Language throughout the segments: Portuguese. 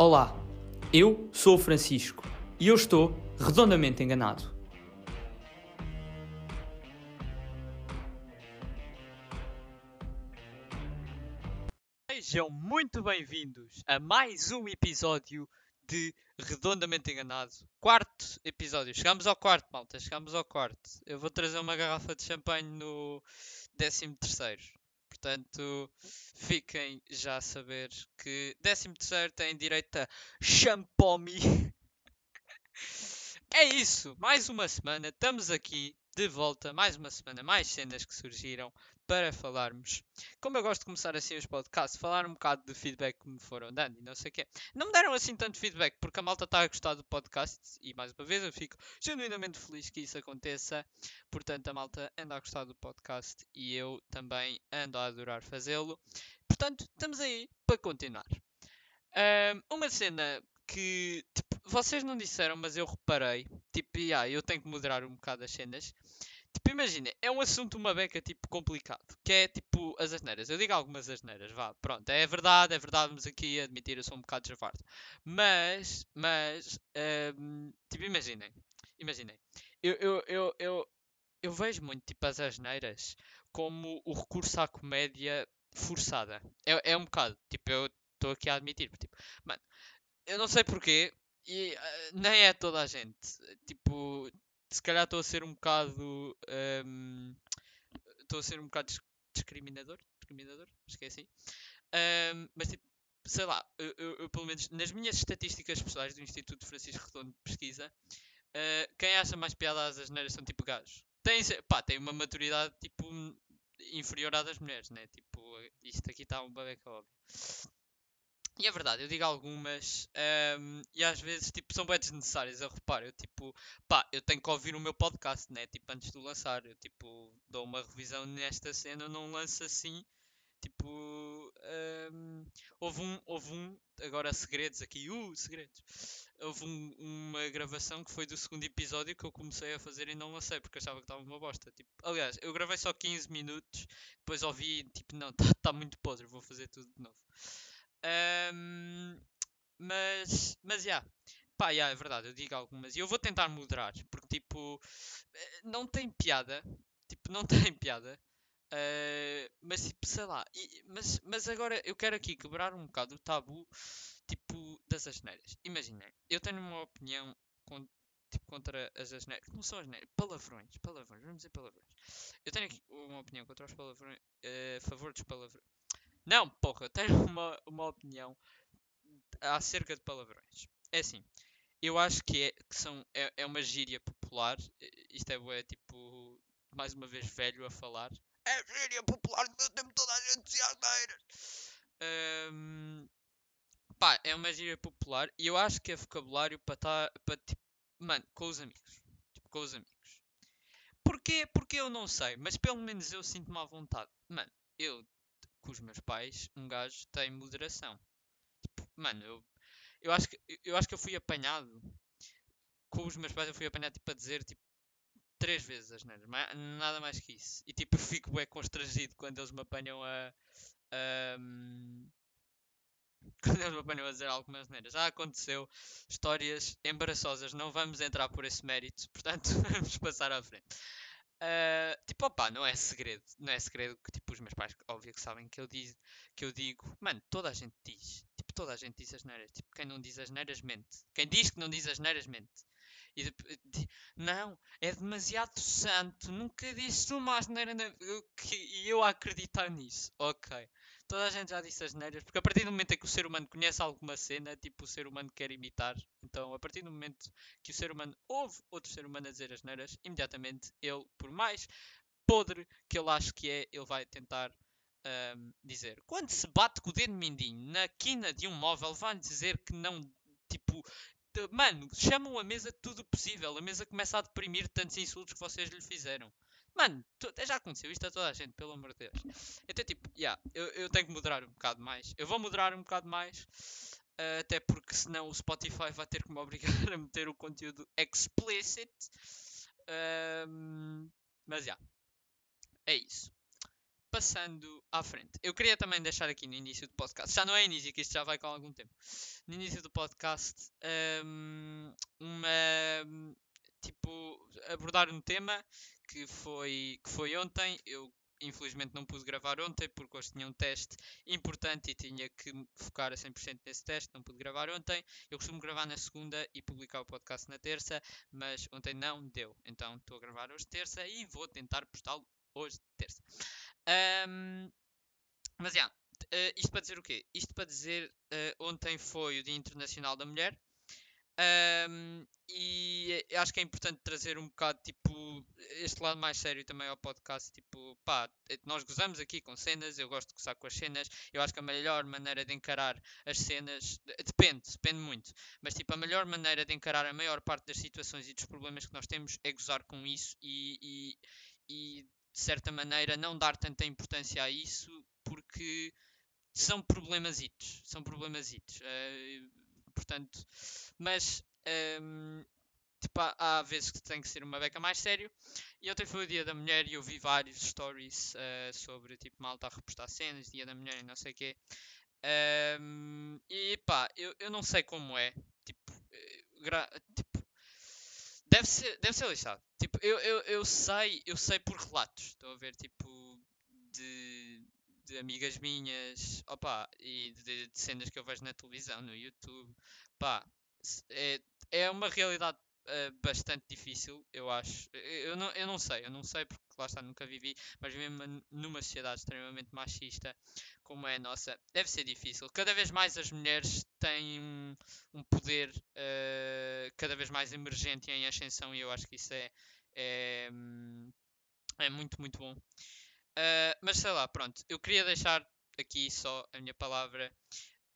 Olá, eu sou o Francisco e eu estou redondamente enganado. Sejam muito bem-vindos a mais um episódio de Redondamente Enganado. Quarto episódio. Chegamos ao quarto, malta. Chegamos ao quarto. Eu vou trazer uma garrafa de champanhe no décimo terceiro. Portanto, fiquem já a saber que 13 tem direito a champomi. é isso, mais uma semana, estamos aqui de volta, mais uma semana, mais cenas que surgiram para falarmos. Como eu gosto de começar assim os podcasts, falar um bocado de feedback que me foram dando e não sei o quê. Não me deram assim tanto feedback porque a malta está a gostar do podcast e mais uma vez eu fico genuinamente feliz que isso aconteça. Portanto, a malta anda a gostar do podcast e eu também ando a adorar fazê-lo. Portanto, estamos aí para continuar. Um, uma cena que tipo, vocês não disseram, mas eu reparei. Tipo, yeah, eu tenho que moderar um bocado as cenas. Tipo, imagina, é um assunto, uma beca, tipo, complicado. Que é, tipo, as asneiras. Eu digo algumas asneiras, vá, pronto. É verdade, é verdade, vamos aqui admitir, eu sou um bocado javardo. Mas, mas, um, tipo, imaginem. Imaginem. Eu, eu, eu, eu, eu vejo muito, tipo, as asneiras como o recurso à comédia forçada. É, é um bocado, tipo, eu estou aqui a admitir. Tipo, mano, eu não sei porquê, e uh, nem é toda a gente. Tipo, se calhar estou a ser um bocado. Um, estou a ser um bocado discriminador. Discriminador? Que é assim. Um, mas tipo, sei lá, eu, eu, eu, pelo menos nas minhas estatísticas pessoais do Instituto Francisco Redondo de Pesquisa, uh, quem acha mais piada às asneiras são tipo gajos. Tem, pá, tem uma maturidade tipo inferior à das mulheres, né? Tipo, isto aqui está um babeca óbvio. E é verdade, eu digo algumas um, e às vezes tipo, são bem desnecessárias. Eu reparo, eu tipo, pá, eu tenho que ouvir o meu podcast, né? Tipo, antes de lançar. Eu tipo, dou uma revisão nesta cena, não lanço assim. Tipo, um, houve um, houve um, agora segredos aqui, uh, segredos. Houve um, uma gravação que foi do segundo episódio que eu comecei a fazer e não lancei porque achava que estava uma bosta. Tipo, aliás, eu gravei só 15 minutos, depois ouvi, tipo, não, está tá muito podre, vou fazer tudo de novo. Um, mas, mas, já. Yeah. Pá, yeah, é verdade, eu digo algumas. E eu vou tentar moderar, porque, tipo, eh, não tem piada. Tipo, não tem piada. Uh, mas, tipo, sei lá. E, mas, mas agora eu quero aqui quebrar um bocado o tabu, tipo, das asneiras. Imaginem, eu tenho uma opinião com, tipo, contra as asneiras. Não são asneiras, palavrões. Palavrões, vamos dizer palavrões. Eu tenho aqui uma opinião contra os palavrões, uh, a favor dos palavrões não, porra, eu tenho uma, uma opinião acerca de palavrões. É assim, eu acho que é, que são, é, é uma gíria popular. Isto é, é tipo, mais uma vez, velho a falar. É gíria popular do meu tempo, toda a gente dizia asneiras. Um, pá, é uma gíria popular e eu acho que é vocabulário para estar, tá, para tipo, mano, com os amigos. Tipo, com os amigos. Porquê? Porque eu não sei, mas pelo menos eu sinto-me à vontade. Mano, eu com os meus pais, um gajo tem moderação. Tipo, mano, eu, eu, acho que, eu acho que eu fui apanhado. Com os meus pais eu fui apanhado tipo, a dizer tipo, três vezes as neiras. Nada mais que isso. E tipo, fico bem constrangido quando eles me apanham a. a quando eles me apanham a dizer algumas neiras. Já aconteceu histórias embaraçosas. Não vamos entrar por esse mérito. Portanto, vamos passar à frente. Uh, tipo, opá, não é segredo. Não é segredo que, tipo, os meus pais, óbvio que sabem que eu, diz, que eu digo. Mano, toda a gente diz. Tipo, toda a gente diz as neiras. Tipo, quem não diz as neiras mente. Quem diz que não diz as neiras mente. E de, de, não, é demasiado santo. Nunca disse uma asneira que, e eu a acreditar nisso. Ok. Toda a gente já disse as neiras, porque a partir do momento em que o ser humano conhece alguma cena, tipo, o ser humano quer imitar. Então, a partir do momento que o ser humano ouve outro ser humano a dizer as neiras, imediatamente ele, por mais podre que ele ache que é, ele vai tentar um, dizer. Quando se bate com o dedo mindinho na quina de um móvel, vai dizer que não, tipo, mano, chamam a mesa tudo possível. A mesa começa a deprimir tantos insultos que vocês lhe fizeram. Mano, já aconteceu isto a toda a gente, pelo amor de Deus. Então, tipo, yeah, eu, eu tenho que moderar um bocado mais. Eu vou moderar um bocado mais. Uh, até porque senão o Spotify vai ter que me obrigar a meter o conteúdo explicit. Uh, mas já. Yeah, é isso. passando à frente, eu queria também deixar aqui no início do podcast, já não é início, que isto já vai com algum tempo. No início do podcast, um, uma tipo abordar um tema que foi que foi ontem. Eu infelizmente não pude gravar ontem porque hoje tinha um teste importante e tinha que focar a 100% nesse teste, não pude gravar ontem. Eu costumo gravar na segunda e publicar o podcast na terça, mas ontem não deu. Então estou a gravar hoje terça e vou tentar postá-lo hoje terça. Um, mas já, yeah, uh, isto para dizer o quê? Isto para dizer, uh, ontem foi o Dia Internacional da Mulher um, e acho que é importante trazer um bocado, tipo, este lado mais sério também ao podcast. Tipo, pá, nós gozamos aqui com cenas, eu gosto de gozar com as cenas. Eu acho que a melhor maneira de encarar as cenas, depende, depende muito. Mas, tipo, a melhor maneira de encarar a maior parte das situações e dos problemas que nós temos é gozar com isso e, e, e de certa maneira, não dar tanta importância a isso porque são problemasitos. São problemasitos. Uh, portanto, mas um, tipo, há, vezes que tem que ser uma beca mais sério. E ontem foi o dia da mulher e eu vi vários stories uh, sobre tipo malta a repostar cenas, dia da mulher e não sei o quê. Um, e pá, eu, eu não sei como é. Tipo, eh, gra, tipo deve ser, deve ser lixado. Tipo, eu, eu, eu sei, eu sei por relatos. Estou a ver tipo de de amigas minhas, opa, e de, de, cenas que eu vejo na televisão, no YouTube, pá, é, é uma realidade uh, bastante difícil, eu acho. Eu não, eu não sei, eu não sei porque lá está, nunca vivi, mas mesmo numa sociedade extremamente machista como é a nossa, deve ser difícil. Cada vez mais as mulheres têm um, um poder uh, cada vez mais emergente e em ascensão, e eu acho que isso é, é, é muito, muito bom. Uh, mas sei lá, pronto. Eu queria deixar aqui só a minha palavra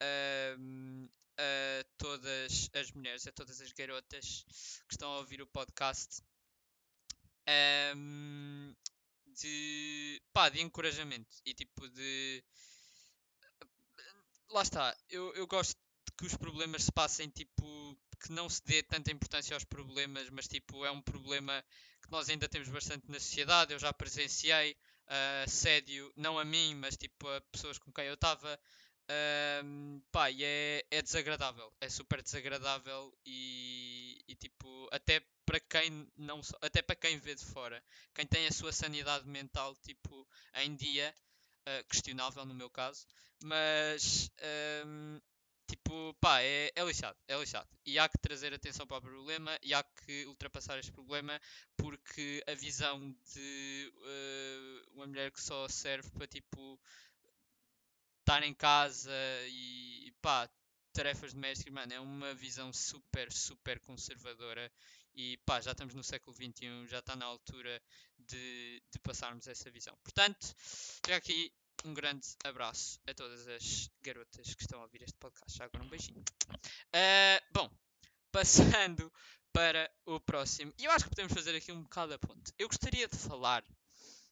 uh, a todas as mulheres, a todas as garotas que estão a ouvir o podcast de, pá, de encorajamento e tipo de. Lá está, eu, eu gosto que os problemas se passem tipo que não se dê tanta importância aos problemas, mas tipo é um problema que nós ainda temos bastante na sociedade. Eu já presenciei uh, assédio, não a mim, mas tipo a pessoas com quem eu estava. Um, pá, e é, é desagradável, é super desagradável e, e, tipo, até para quem não até para quem vê de fora, quem tem a sua sanidade mental tipo em dia, uh, questionável no meu caso, mas um, tipo, pá, é, é lixado, é lixado. E há que trazer atenção para o problema e há que ultrapassar este problema porque a visão de uh, uma mulher que só serve para tipo estar em casa e, e pá, tarefas domésticas, mano, é uma visão super, super conservadora e pá, já estamos no século XXI, já está na altura de, de passarmos essa visão. Portanto, já aqui um grande abraço a todas as garotas que estão a ouvir este podcast. Já agora um beijinho. Uh, bom, passando para o próximo. E eu acho que podemos fazer aqui um bocado a ponte. Eu gostaria de falar.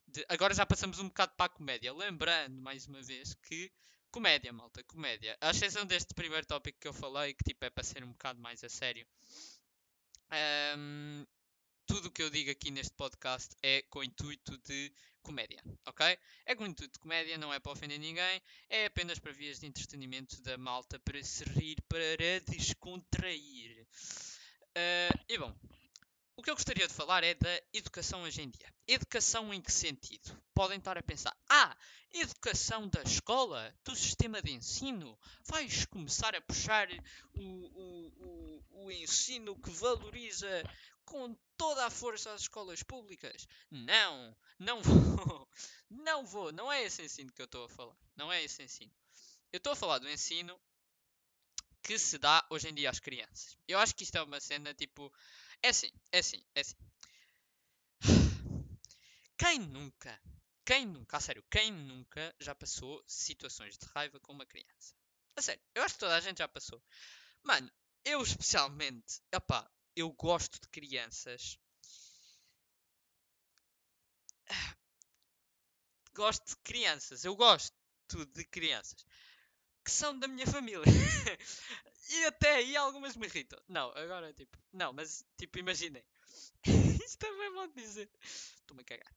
De... Agora já passamos um bocado para a comédia. Lembrando, mais uma vez, que comédia, malta, comédia. A exceção deste primeiro tópico que eu falei, que tipo é para ser um bocado mais a sério. Um, tudo o que eu digo aqui neste podcast é com o intuito de comédia, ok? É com o intuito de comédia, não é para ofender ninguém, é apenas para vias de entretenimento da malta, para se rir, para descontrair. Uh, e bom, o que eu gostaria de falar é da educação hoje em dia. Educação em que sentido? Podem estar a pensar, ah, educação da escola, do sistema de ensino, vais começar a puxar o, o, o, o ensino que valoriza com toda a força às escolas públicas. Não, não vou. Não vou. Não é esse ensino que eu estou a falar. Não é esse ensino. Eu estou a falar do ensino que se dá hoje em dia às crianças. Eu acho que isto é uma cena tipo. É assim, é assim, é assim. Quem nunca, quem nunca, a sério, quem nunca já passou situações de raiva com uma criança? A sério, eu acho que toda a gente já passou. Mano, eu especialmente, opá, eu gosto de crianças. Gosto de crianças, eu gosto de crianças que são da minha família. e até aí algumas me irritam. Não, agora tipo, não, mas tipo, imaginem. Isto é bem mal de dizer. Estou-me a cagar.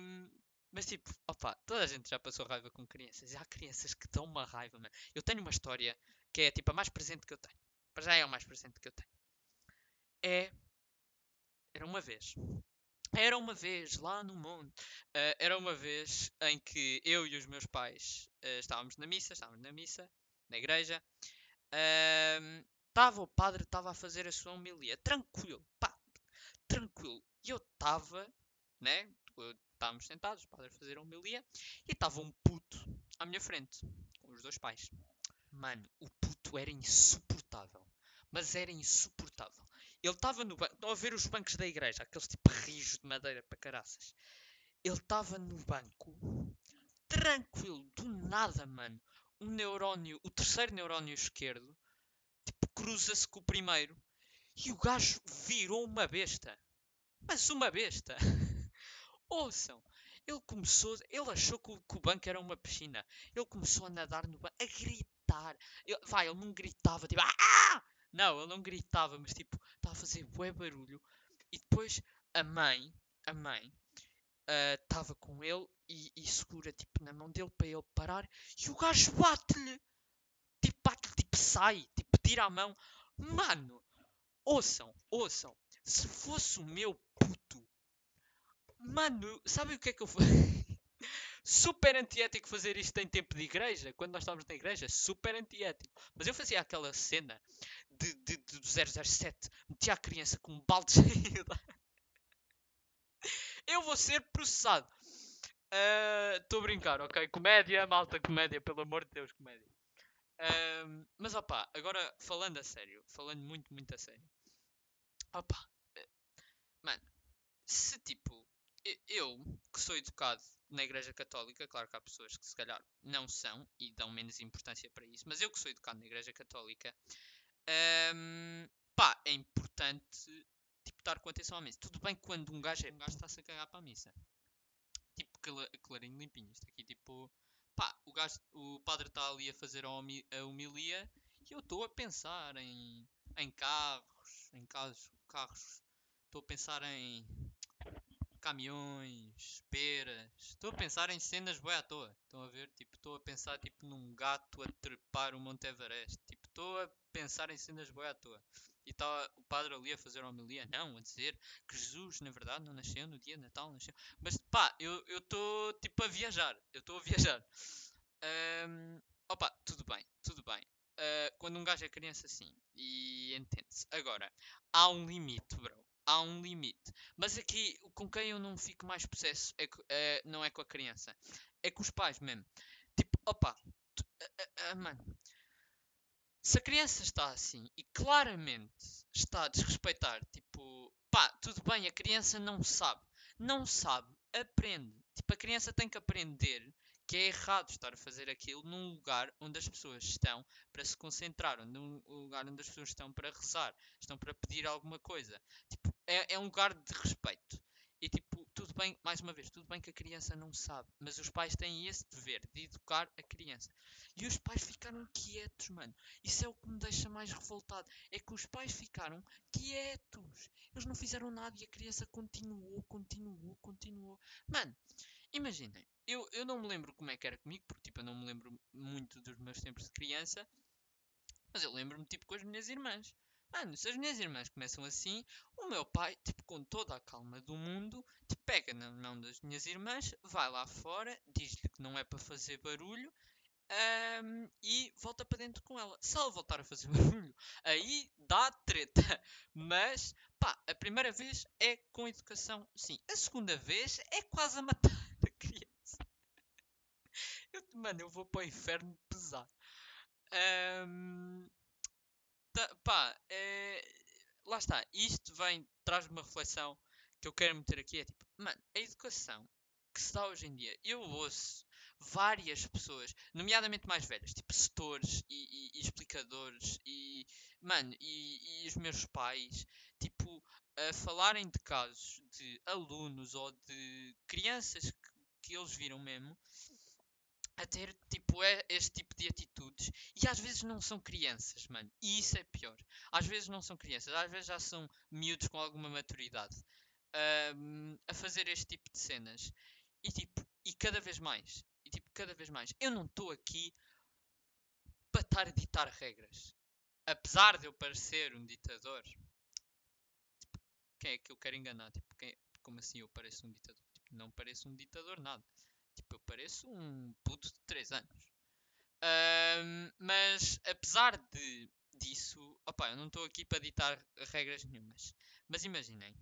Um, Mas tipo, opa, toda a gente já passou raiva com crianças. E há crianças que dão uma raiva, mano. Eu tenho uma história que é tipo a mais presente que eu tenho. Para já é a mais presente que eu tenho. É. Era uma vez. Era uma vez lá no monte. Uh, era uma vez em que eu e os meus pais uh, estávamos na missa, estávamos na missa, na igreja. Estava uh, o padre, estava a fazer a sua homilia, tranquilo, pá, tranquilo. E eu estava, né? Estávamos sentados, o padre a fazer a homilia, e estava um puto à minha frente, com os dois pais. Mano, o puto era insuportável. Mas era insuportável. Ele estava no banco. Estão a ver os bancos da igreja, aqueles tipo rijos de madeira para caraças. Ele estava no banco, tranquilo, do nada, mano. Um neurónio, o terceiro neurónio esquerdo, tipo, cruza-se com o primeiro. E o gajo virou uma besta. Mas uma besta. Ouçam, ele começou, ele achou que o, que o, banco era uma piscina. Ele começou a nadar no banco, a gritar. Ele, vai, ele não gritava, tipo, ah! Não, ele não gritava, mas tipo, estava a fazer bué barulho. E depois a mãe, a mãe, estava uh, com ele e, e, segura tipo na mão dele para ele parar. E o gajo bate-lhe. Tipo, bate-lhe, tipo, sai, tipo, tira a mão. Mano, ouçam, ouçam. Se fosse o meu puto, mano, sabe o que é que eu super antiético fazer isto em tempo de igreja, quando nós estávamos na igreja, super antiético. Mas eu fazia aquela cena de, de, de, do 007, metia a criança com um balde cheio. Eu vou ser processado. Estou uh, a brincar, ok? Comédia, malta, comédia, pelo amor de Deus, comédia. Uh, mas opá, agora falando a sério, falando muito, muito a sério. Opá, mano, se tipo, eu que sou educado na Igreja Católica, claro que há pessoas que se calhar não são e dão menos importância para isso, mas eu que sou educado na Igreja Católica, um, pá, é importante tipo, estar com atenção à missa. Tudo bem quando um gajo, é, um gajo está-se a cagar para a missa. Tipo, clarinho limpinho. Isto aqui, tipo, pá, o, gajo, o padre está ali a fazer a, a homilia e eu estou a pensar em, em carros, em carros, carros. Estou a pensar em caminhões, peras. Estou a pensar em cenas boa à toa. Estão a ver? Tipo, estou a pensar tipo num gato a trepar o Monte Everest. Tipo, estou a pensar em cenas boa à toa. E está o padre ali a fazer homilia, não, a dizer que Jesus, na verdade, não nasceu no dia de Natal, nasceu. Mas pá, eu estou tipo a viajar. Eu estou a viajar. Um, opa, tudo bem, tudo bem. Uh, quando um gajo é criança, sim. E entende-se. Agora, há um limite, bro há um limite. Mas aqui, com quem eu não fico mais possesso é, é, não é com a criança, é com os pais mesmo. Tipo, opa, tu, uh, uh, mano, se a criança está assim e claramente está a desrespeitar, tipo, pá, tudo bem, a criança não sabe, não sabe, aprende. Tipo, a criança tem que aprender que é errado estar a fazer aquilo num lugar onde as pessoas estão para se concentrar, num lugar onde as pessoas estão para rezar, estão para pedir alguma coisa. Tipo, é, é um lugar de respeito. E tipo, tudo bem, mais uma vez, tudo bem que a criança não sabe, mas os pais têm esse dever de educar a criança. E os pais ficaram quietos, mano. Isso é o que me deixa mais revoltado. É que os pais ficaram quietos. Eles não fizeram nada e a criança continuou, continuou, continuou. Mano, imaginem, eu, eu não me lembro como é que era comigo, porque tipo, eu não me lembro muito dos meus tempos de criança. Mas eu lembro-me tipo com as minhas irmãs. Mano, se as minhas irmãs começam assim, o meu pai, tipo, com toda a calma do mundo, tipo, pega na mão das minhas irmãs, vai lá fora, diz-lhe que não é para fazer barulho um, e volta para dentro com ela. Se ela voltar a fazer barulho, aí dá treta. Mas, pá, a primeira vez é com educação, sim. A segunda vez é quase a matar. Eu, mano, eu vou para o inferno pesar. Um, tá, pá, é, lá está. Isto vem, traz-me uma reflexão que eu quero meter aqui. É tipo, mano, a educação que se dá hoje em dia, eu ouço várias pessoas, nomeadamente mais velhas, tipo setores e, e, e explicadores e, mano, e, e, os meus pais, tipo, a falarem de casos de alunos ou de crianças que, que eles viram mesmo a ter tipo é, este tipo de atitudes e às vezes não são crianças, mano. E isso é pior. Às vezes não são crianças, às vezes já são miúdos com alguma maturidade um, a fazer este tipo de cenas. E tipo, E cada vez mais. E tipo, cada vez mais. Eu não estou aqui para estar a ditar regras. Apesar de eu parecer um ditador. Tipo, quem é que eu quero enganar? Tipo, quem, como assim eu pareço um ditador? Tipo, não pareço um ditador nada. Tipo, eu pareço um puto de 3 anos. Mas apesar de disso, opa, eu não estou aqui para ditar regras nenhumas. Mas imaginem,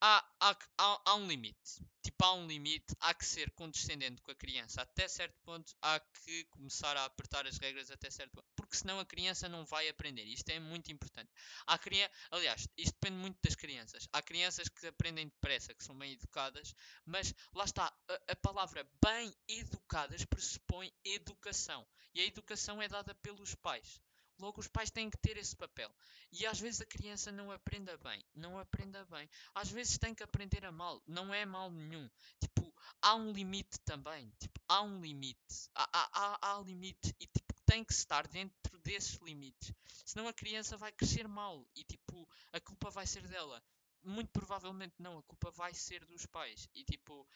há, há, há, há, um limite. Tipo, há um limite, há que ser condescendente com a criança. Até certo ponto, há que começar a apertar as regras até certo ponto. Porque senão a criança não vai aprender. Isto é muito importante. Há criança, aliás, isto depende muito das crianças. Há crianças que aprendem depressa, que são bem educadas, mas lá está, a, a palavra bem educadas pressupõe educação. E a educação é dada pelos pais. Logo, os pais têm que ter esse papel. E às vezes a criança não aprenda bem. Não aprenda bem. Às vezes tem que aprender a mal. Não é mal nenhum. Tipo, há um limite também. Tipo, há um limite. Há, há, há, há limite. E tipo, tem que estar dentro desses limites. Senão a criança vai crescer mal. E tipo, a culpa vai ser dela. Muito provavelmente não. A culpa vai ser dos pais. E tipo,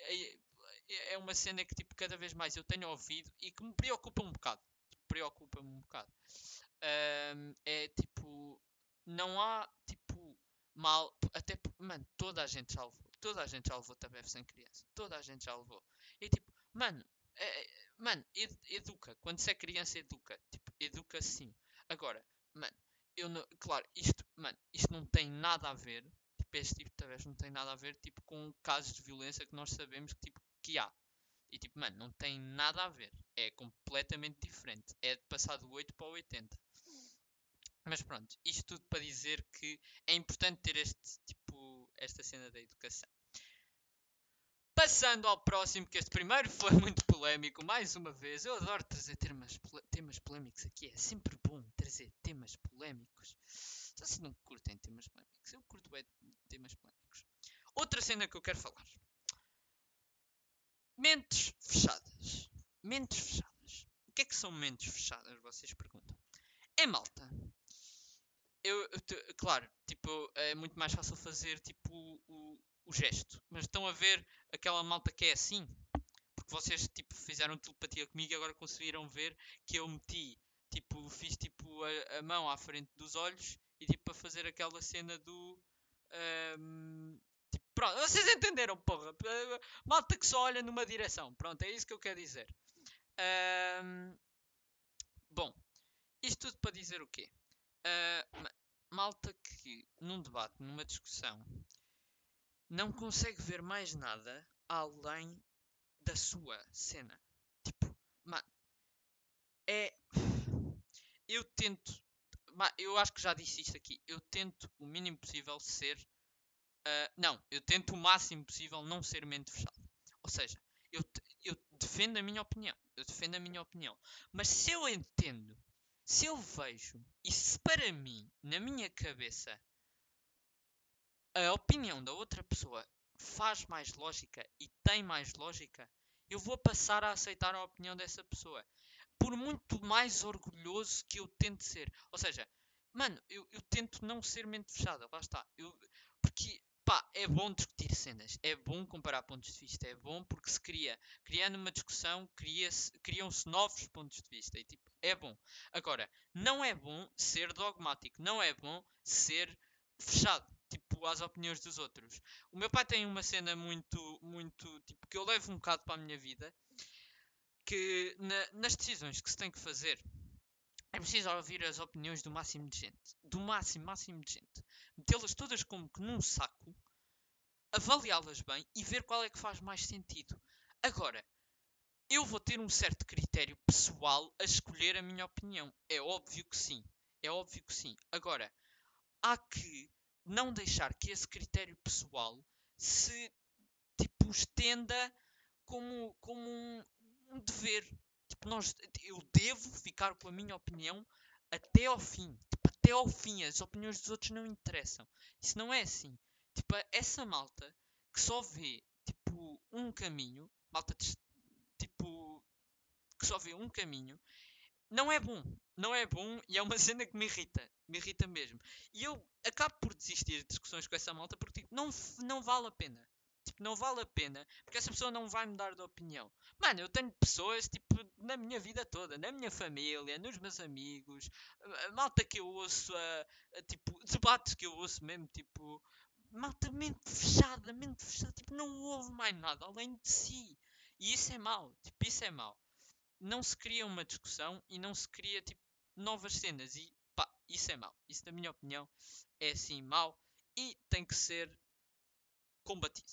é, é uma cena que tipo, cada vez mais eu tenho ouvido e que me preocupa um bocado preocupa-me um bocado. Um, é tipo, não há tipo mal, até mano, toda a gente já levou, toda a gente já levou tabef sem criança, toda a gente já levou. E tipo, mano, é, é mano, ed, educa, quando se é criança, educa, tipo, educa sim. Agora, mano, eu não, claro, isto, mano, isto não tem nada a ver, tipo, este tipo de não tem nada a ver, tipo, com casos de violência que nós sabemos que, tipo, que há. E tipo, mano, não tem nada a ver. É completamente diferente. É de passar do 8 para o 80. Mas pronto, isto tudo para dizer que é importante ter este tipo, esta cena da educação. Passando ao próximo, que este primeiro foi muito polémico, mais uma vez. Eu adoro trazer temas, temas polémicos aqui. É sempre bom trazer temas polémicos. Só se não curtem temas polémicos. Eu curto é temas polémicos. Outra cena que eu quero falar Mentes fechadas. Mentes fechadas. O que é que são mentes fechadas? Vocês perguntam. É malta. Eu, eu claro, tipo, é muito mais fácil fazer tipo o, o gesto. Mas estão a ver aquela malta que é assim? Porque vocês tipo, fizeram telepatia comigo e agora conseguiram ver que eu meti, tipo, fiz tipo a, a mão à frente dos olhos e tipo para fazer aquela cena do um, Pronto, vocês entenderam, porra. Malta que só olha numa direção. Pronto, é isso que eu quero dizer. Um, bom, isto tudo para dizer o quê? Uh, malta que num debate, numa discussão, não consegue ver mais nada além da sua cena. Tipo, mano, é. Eu tento. Eu acho que já disse isto aqui. Eu tento o mínimo possível ser Uh, não, eu tento o máximo possível não ser mente fechada. Ou seja, eu, eu defendo a minha opinião. Eu defendo a minha opinião. Mas se eu entendo, se eu vejo, e se para mim, na minha cabeça, a opinião da outra pessoa faz mais lógica e tem mais lógica, eu vou passar a aceitar a opinião dessa pessoa. Por muito mais orgulhoso que eu tente ser. Ou seja, mano, eu, eu tento não ser mente fechada. Lá está. Eu, porque pá, é bom discutir cenas, é bom comparar pontos de vista, é bom porque se cria, criando uma discussão, criam-se novos pontos de vista e tipo, é bom. Agora, não é bom ser dogmático, não é bom ser fechado, às opiniões dos outros. O meu pai tem uma cena muito, muito, tipo, que eu levo um bocado para a minha vida, que na, nas decisões que se tem que fazer, é preciso ouvir as opiniões do máximo de gente. Do máximo, máximo de gente. Metê-las todas como que num saco, avaliá-las bem e ver qual é que faz mais sentido. Agora, eu vou ter um certo critério pessoal a escolher a minha opinião. É óbvio que sim. É óbvio que sim. Agora, há que não deixar que esse critério pessoal se tipo estenda como, como um, um dever. Tipo, nós, eu devo ficar com a minha opinião até ao fim. Tipo, até ao fim. As opiniões dos outros não interessam. Isso não é assim. Tipo, essa malta que só vê, tipo, um caminho. Malta, tipo, que só vê um caminho. Não é bom. Não é bom e é uma cena que me irrita. Me irrita mesmo. E eu acabo por desistir de discussões com essa malta porque, tipo, não, não vale a pena. Tipo, não vale a pena, porque essa pessoa não vai mudar de opinião. Mano, eu tenho pessoas, tipo, na minha vida toda, na minha família, nos meus amigos, a malta que eu ouço, a, a tipo, debates que eu ouço mesmo, tipo, malta mente fechada, mente fechada, tipo, não ouve mais nada além de si. E isso é mau, tipo, isso é mau. Não se cria uma discussão e não se cria, tipo, novas cenas. E pá, isso é mau. Isso, na minha opinião, é assim mau e tem que ser combatido.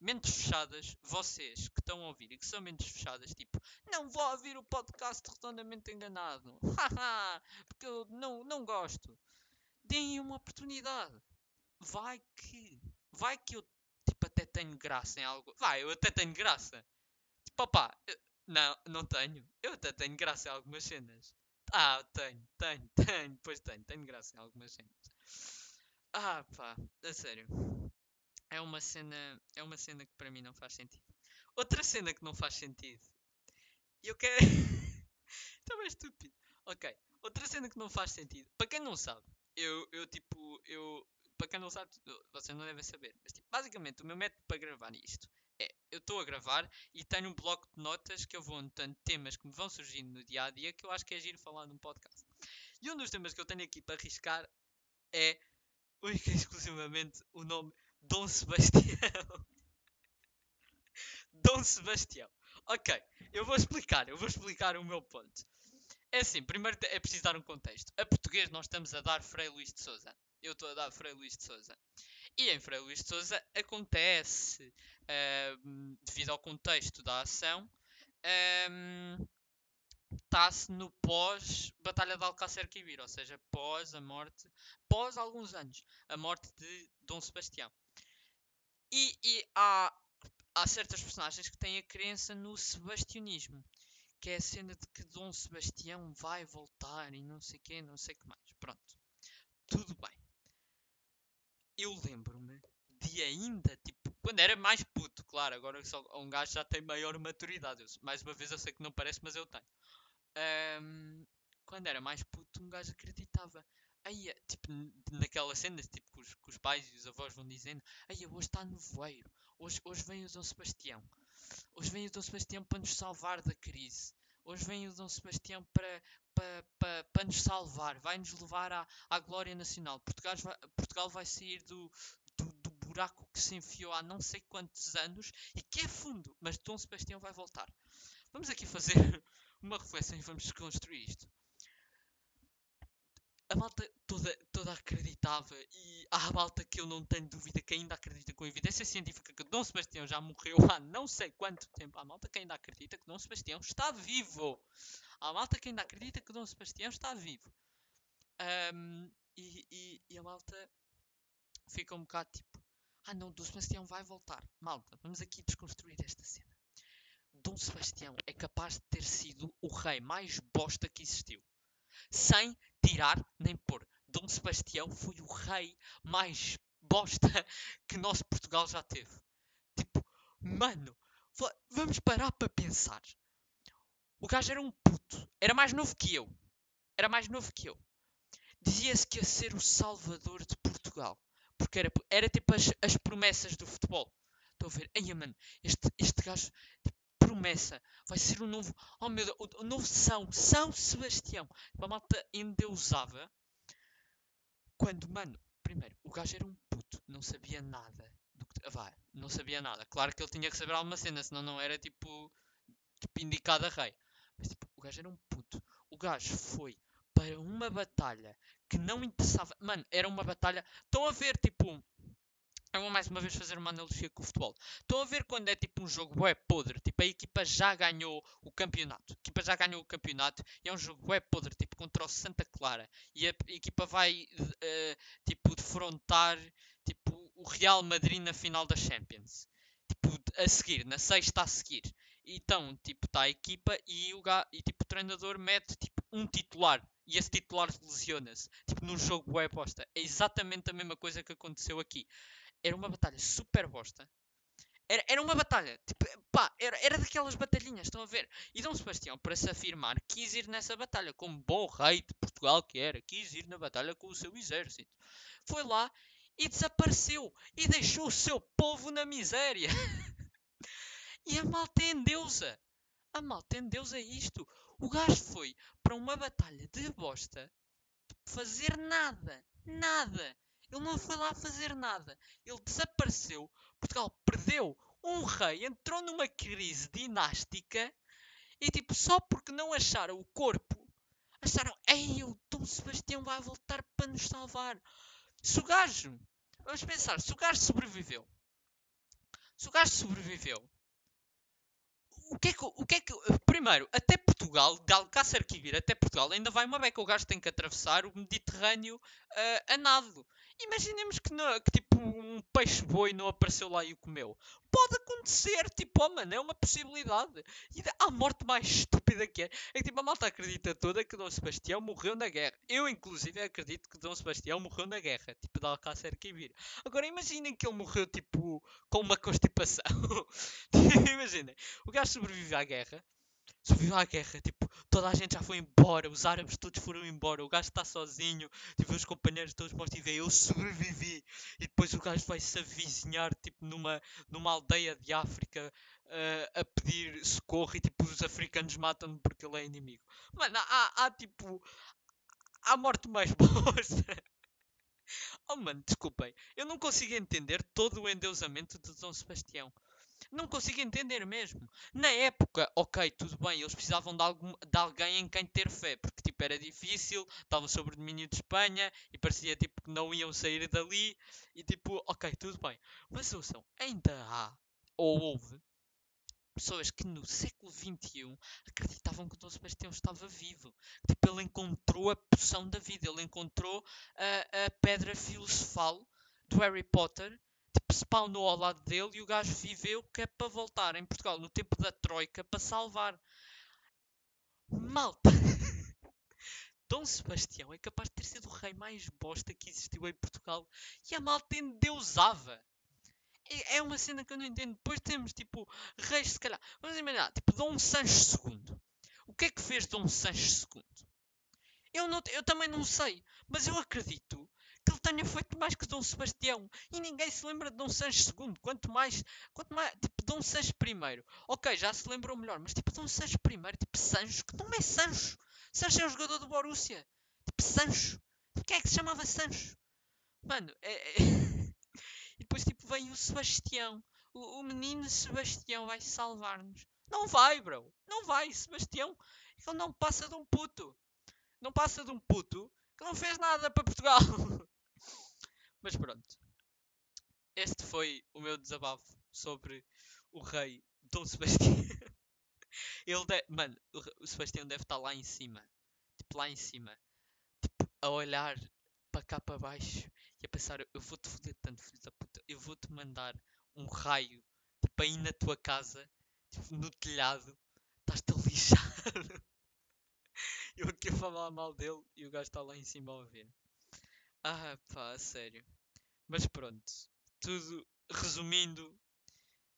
Mentes fechadas, vocês que estão a ouvir e que são mentes fechadas, tipo, não vou ouvir o podcast redondamente enganado, porque eu não, não gosto. Deem uma oportunidade. Vai que, vai que eu, tipo, até tenho graça em algo. Vai, eu até tenho graça. Tipo, opá, não, não tenho. Eu até tenho graça em algumas cenas. Ah, tenho, tenho, tenho, pois tenho, tenho graça em algumas cenas. Ah, pá, a sério. É uma cena, é uma cena que para mim não faz sentido. Outra cena que não faz sentido. Eu quero. Também é estúpido. Ok. Outra cena que não faz sentido. Para quem não sabe, eu, eu tipo, eu. Para quem não sabe, vocês não devem saber. Mas tipo, basicamente o meu método para gravar isto eu estou a gravar e tenho um bloco de notas que eu vou anotando temas que me vão surgindo no dia a dia que eu acho que é giro falar num podcast. E um dos temas que eu tenho aqui para arriscar é única e exclusivamente o nome Dom Sebastião. Dom Sebastião. Ok, eu vou explicar, eu vou explicar o meu ponto. É assim, primeiro é preciso dar um contexto. A português nós estamos a dar Frei Luís de Souza. Eu estou a dar Frei Luís de Souza. E em Frei Luís de Souza acontece, uh, devido ao contexto da ação, está-se no pós-Batalha de Alcácer Quibir, ou seja, pós a morte, pós alguns anos, a morte de Dom Sebastião. E, e há, há certas personagens que têm a crença no sebastianismo, que é a cena de que Dom Sebastião vai voltar e não sei o não sei o que mais. Pronto, tudo bem eu lembro-me de ainda, tipo, quando era mais puto, claro, agora só um gajo já tem maior maturidade. Eu, mais uma vez eu sei que não parece, mas eu tenho. Um, quando era mais puto, um gajo acreditava. Aí, tipo, naquela cena, tipo, que os, que os, pais e os avós vão dizendo: Aí, hoje está no voeiro, hoje, hoje vem o Dom Sebastião, hoje vem o Dom Sebastião para nos salvar da crise, hoje vem o Dom Sebastião para, para, para, para nos salvar, vai nos levar à, à glória nacional. Portugal vai, Portugal vai sair do, do, do, buraco que se enfiou há não sei quantos anos e que é fundo, mas Dom Sebastião vai voltar. Vamos aqui fazer uma reflexão e vamos desconstruir isto. A malta toda, toda acreditava e há a malta que eu não tenho dúvida que ainda acredita com evidência científica que Dom Sebastião já morreu há não sei quanto tempo. Há malta que ainda acredita que Dom Sebastião está vivo. Há malta que ainda acredita que Dom Sebastião está vivo. Um, e, e, e, a malta fica um bocado tipo: Ah, não, Dom Sebastião vai voltar. Malta, vamos aqui desconstruir esta cena. Dom Sebastião é capaz de ter sido o rei mais bosta que existiu. Sem tirar nem pôr. Dom Sebastião foi o rei mais bosta que nosso Portugal já teve. Tipo, mano, vamos parar para pensar. O gajo era um puto. Era mais novo que eu. Era mais novo que eu. Dizia-se que ia ser o salvador de Portugal. Porque era, era tipo as, as promessas do futebol. Estou a ver. Ai, mano, este, este gajo, tipo, promessa. Vai ser o novo. Oh meu Deus, o, o novo São. São Sebastião. Tipo, a malta endeusava. Quando, mano, primeiro, o gajo era um puto. Não sabia nada. Do que, vai, não sabia nada. Claro que ele tinha que saber alguma cena, senão não era tipo, tipo indicado a rei. Mas tipo, o gajo era um puto. O gajo foi para uma batalha que não interessava. Mano, era uma batalha. Estão a ver, tipo. Eu vou mais uma vez fazer uma analogia com o futebol. Estão a ver quando é tipo um jogo web podre, tipo a equipa já ganhou o campeonato. A equipa já ganhou o campeonato e é um jogo web podre, tipo contra o Santa Clara. E a equipa vai uh, tipo defrontar tipo, o Real Madrid na final da Champions. Tipo, a seguir, na sexta a seguir. Então, tipo, está a equipa e o, e, tipo, o treinador mete tipo, um titular e esse titular lesiona-se. Tipo, num jogo web bosta. É exatamente a mesma coisa que aconteceu aqui. Era uma batalha super bosta. Era, era uma batalha. Tipo, pá, era, era daquelas batalhinhas, estão a ver? E Dom Sebastião, para se afirmar, quis ir nessa batalha, como bom rei de Portugal que era, quis ir na batalha com o seu exército. Foi lá e desapareceu e deixou o seu povo na miséria. e a malta é endeusa. A malta é endeusa isto. O gajo foi para uma batalha de bosta fazer nada. Nada. Ele não foi lá fazer nada. Ele desapareceu. Portugal perdeu um rei, entrou numa crise dinástica e tipo, só porque não acharam o corpo, acharam, ei, o Dom Sebastião vai voltar para nos salvar. Se o gajo, vamos pensar, se o gajo sobreviveu, se o gajo sobreviveu, o que é que, o que, é que primeiro, até Portugal, de Alcácer Quibir até Portugal, ainda vai uma beca, o gajo tem que atravessar o Mediterrâneo uh, a nado. Imaginemos que, não, que tipo um peixe boi não apareceu lá e o comeu. Pode acontecer, tipo, oh mano, é uma possibilidade. E a morte mais estúpida que é, é que tipo, a malta acredita toda que Dom Sebastião morreu na guerra. Eu, inclusive, acredito que Dom Sebastião morreu na guerra, tipo, de Alcácer Quibir. Agora imaginem que ele morreu, tipo, com uma constipação. imaginem, o gajo sobreviveu à guerra, sobreviveu à guerra, tipo, toda a gente já foi embora, os árabes todos foram embora, o gajo está sozinho, tipo, os companheiros todos mortos e eu sobrevivi. E depois o gajo vai se avizinhar, tipo, numa, numa aldeia de África uh, a pedir socorro e, tipo, os africanos matam-no porque ele é inimigo. Mano, há, há tipo, há morte mais bosta. Oh mano, desculpem, eu não consigo entender todo o endeusamento de Dom Sebastião. Não consigo entender mesmo. Na época, ok, tudo bem, eles precisavam de, algum, de alguém em quem ter fé, porque tipo era difícil, estavam sob o domínio de Espanha e parecia tipo que não iam sair dali e tipo, ok, tudo bem. Mas ouçam, ainda há, ou houve, pessoas que no século XXI acreditavam que o Dom Sebastião estava vivo. Tipo, ele encontrou a poção da vida, ele encontrou a, a pedra filosofal do Harry Potter spawnou ao lado dele e o gajo viveu que é para voltar em Portugal no tempo da Troika para salvar. Malta! Dom Sebastião é capaz de ter sido o rei mais bosta que existiu em Portugal e a malta endeusava. É, é uma cena que eu não entendo. Depois temos tipo reis, se calhar. Vamos imaginar, tipo Dom Sancho II. O que é que fez Dom Sancho II? Eu, não, eu também não sei, mas eu acredito que ele tenha feito mais que Dom Sebastião. E ninguém se lembra de Dom Sancho II. Quanto mais, quanto mais, tipo, Dom Sancho I. Ok, já se lembrou melhor, mas tipo, Dom Sancho I, tipo, Sancho, que não é Sancho. Sancho é um jogador do Borussia. Tipo, Sancho. Quem é que se chamava Sancho? Mano, é... é... e depois, tipo, vem o Sebastião. O, o menino Sebastião vai salvar-nos. Não vai, bro. Não vai, Sebastião. Ele não passa de um puto. Não passa de um puto que não fez nada para Portugal. Mas pronto. Este foi o meu desabafo sobre o rei Dom Sebastião. Ele deve, mano, o Sebastião deve estar lá em cima. Tipo, lá em cima. Tipo, a olhar para cá para baixo e a pensar, eu vou-te foder tanto, filho da puta. Eu vou-te mandar um raio, tipo, aí na tua casa, tipo, no telhado. Estás-te a lixar. eu aqui a falar mal dele e o gajo está lá em cima a ouvir. Ah, pá, sério. Mas pronto, tudo resumindo,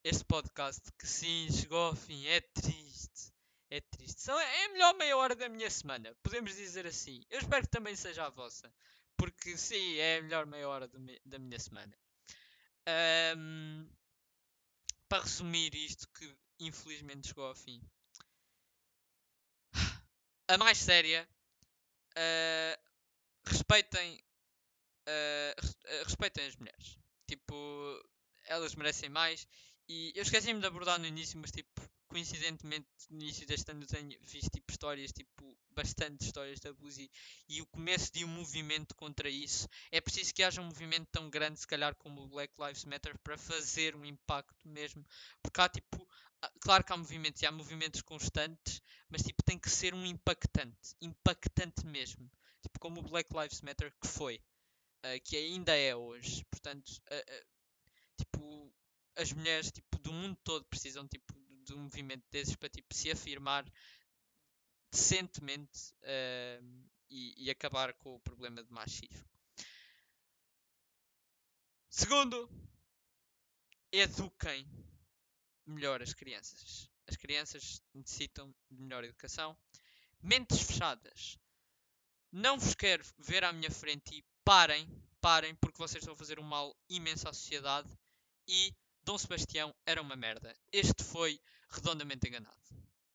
este podcast que sim chegou ao fim é triste. É triste. São, é a melhor meia hora da minha semana, podemos dizer assim. Eu espero que também seja a vossa, porque sim, é a melhor meia hora da minha semana. Um, para resumir isto que infelizmente chegou ao fim. A mais séria, uh, respeitem uh, respeitem as mulheres. Tipo, elas merecem mais. E eu esqueci-me de abordar no início, mas tipo, coincidentemente no início deste ano tenho visto tipo, histórias, tipo, bastante histórias de abuso e, e, o começo de um movimento contra isso. É preciso que haja um movimento tão grande, se calhar, como o Black Lives Matter, para fazer um impacto mesmo. Porque há tipo, claro que há movimentos e há movimentos constantes, mas tipo, tem que ser um impactante, impactante mesmo. Tipo, como o Black Lives Matter que foi uh, que ainda é hoje. Portanto, uh, tipo, as mulheres tipo, do mundo todo precisam tipo, de um movimento desses para tipo, se afirmar decentemente e, e acabar com o problema de machismo. Segundo, eduquem melhor as crianças. As crianças necessitam de melhor educação. Mentes fechadas. Não vos quero ver à minha frente e parem parem porque vocês estão a fazer um mal imenso à sociedade e Dom Sebastião era uma merda. Este foi redondamente enganado.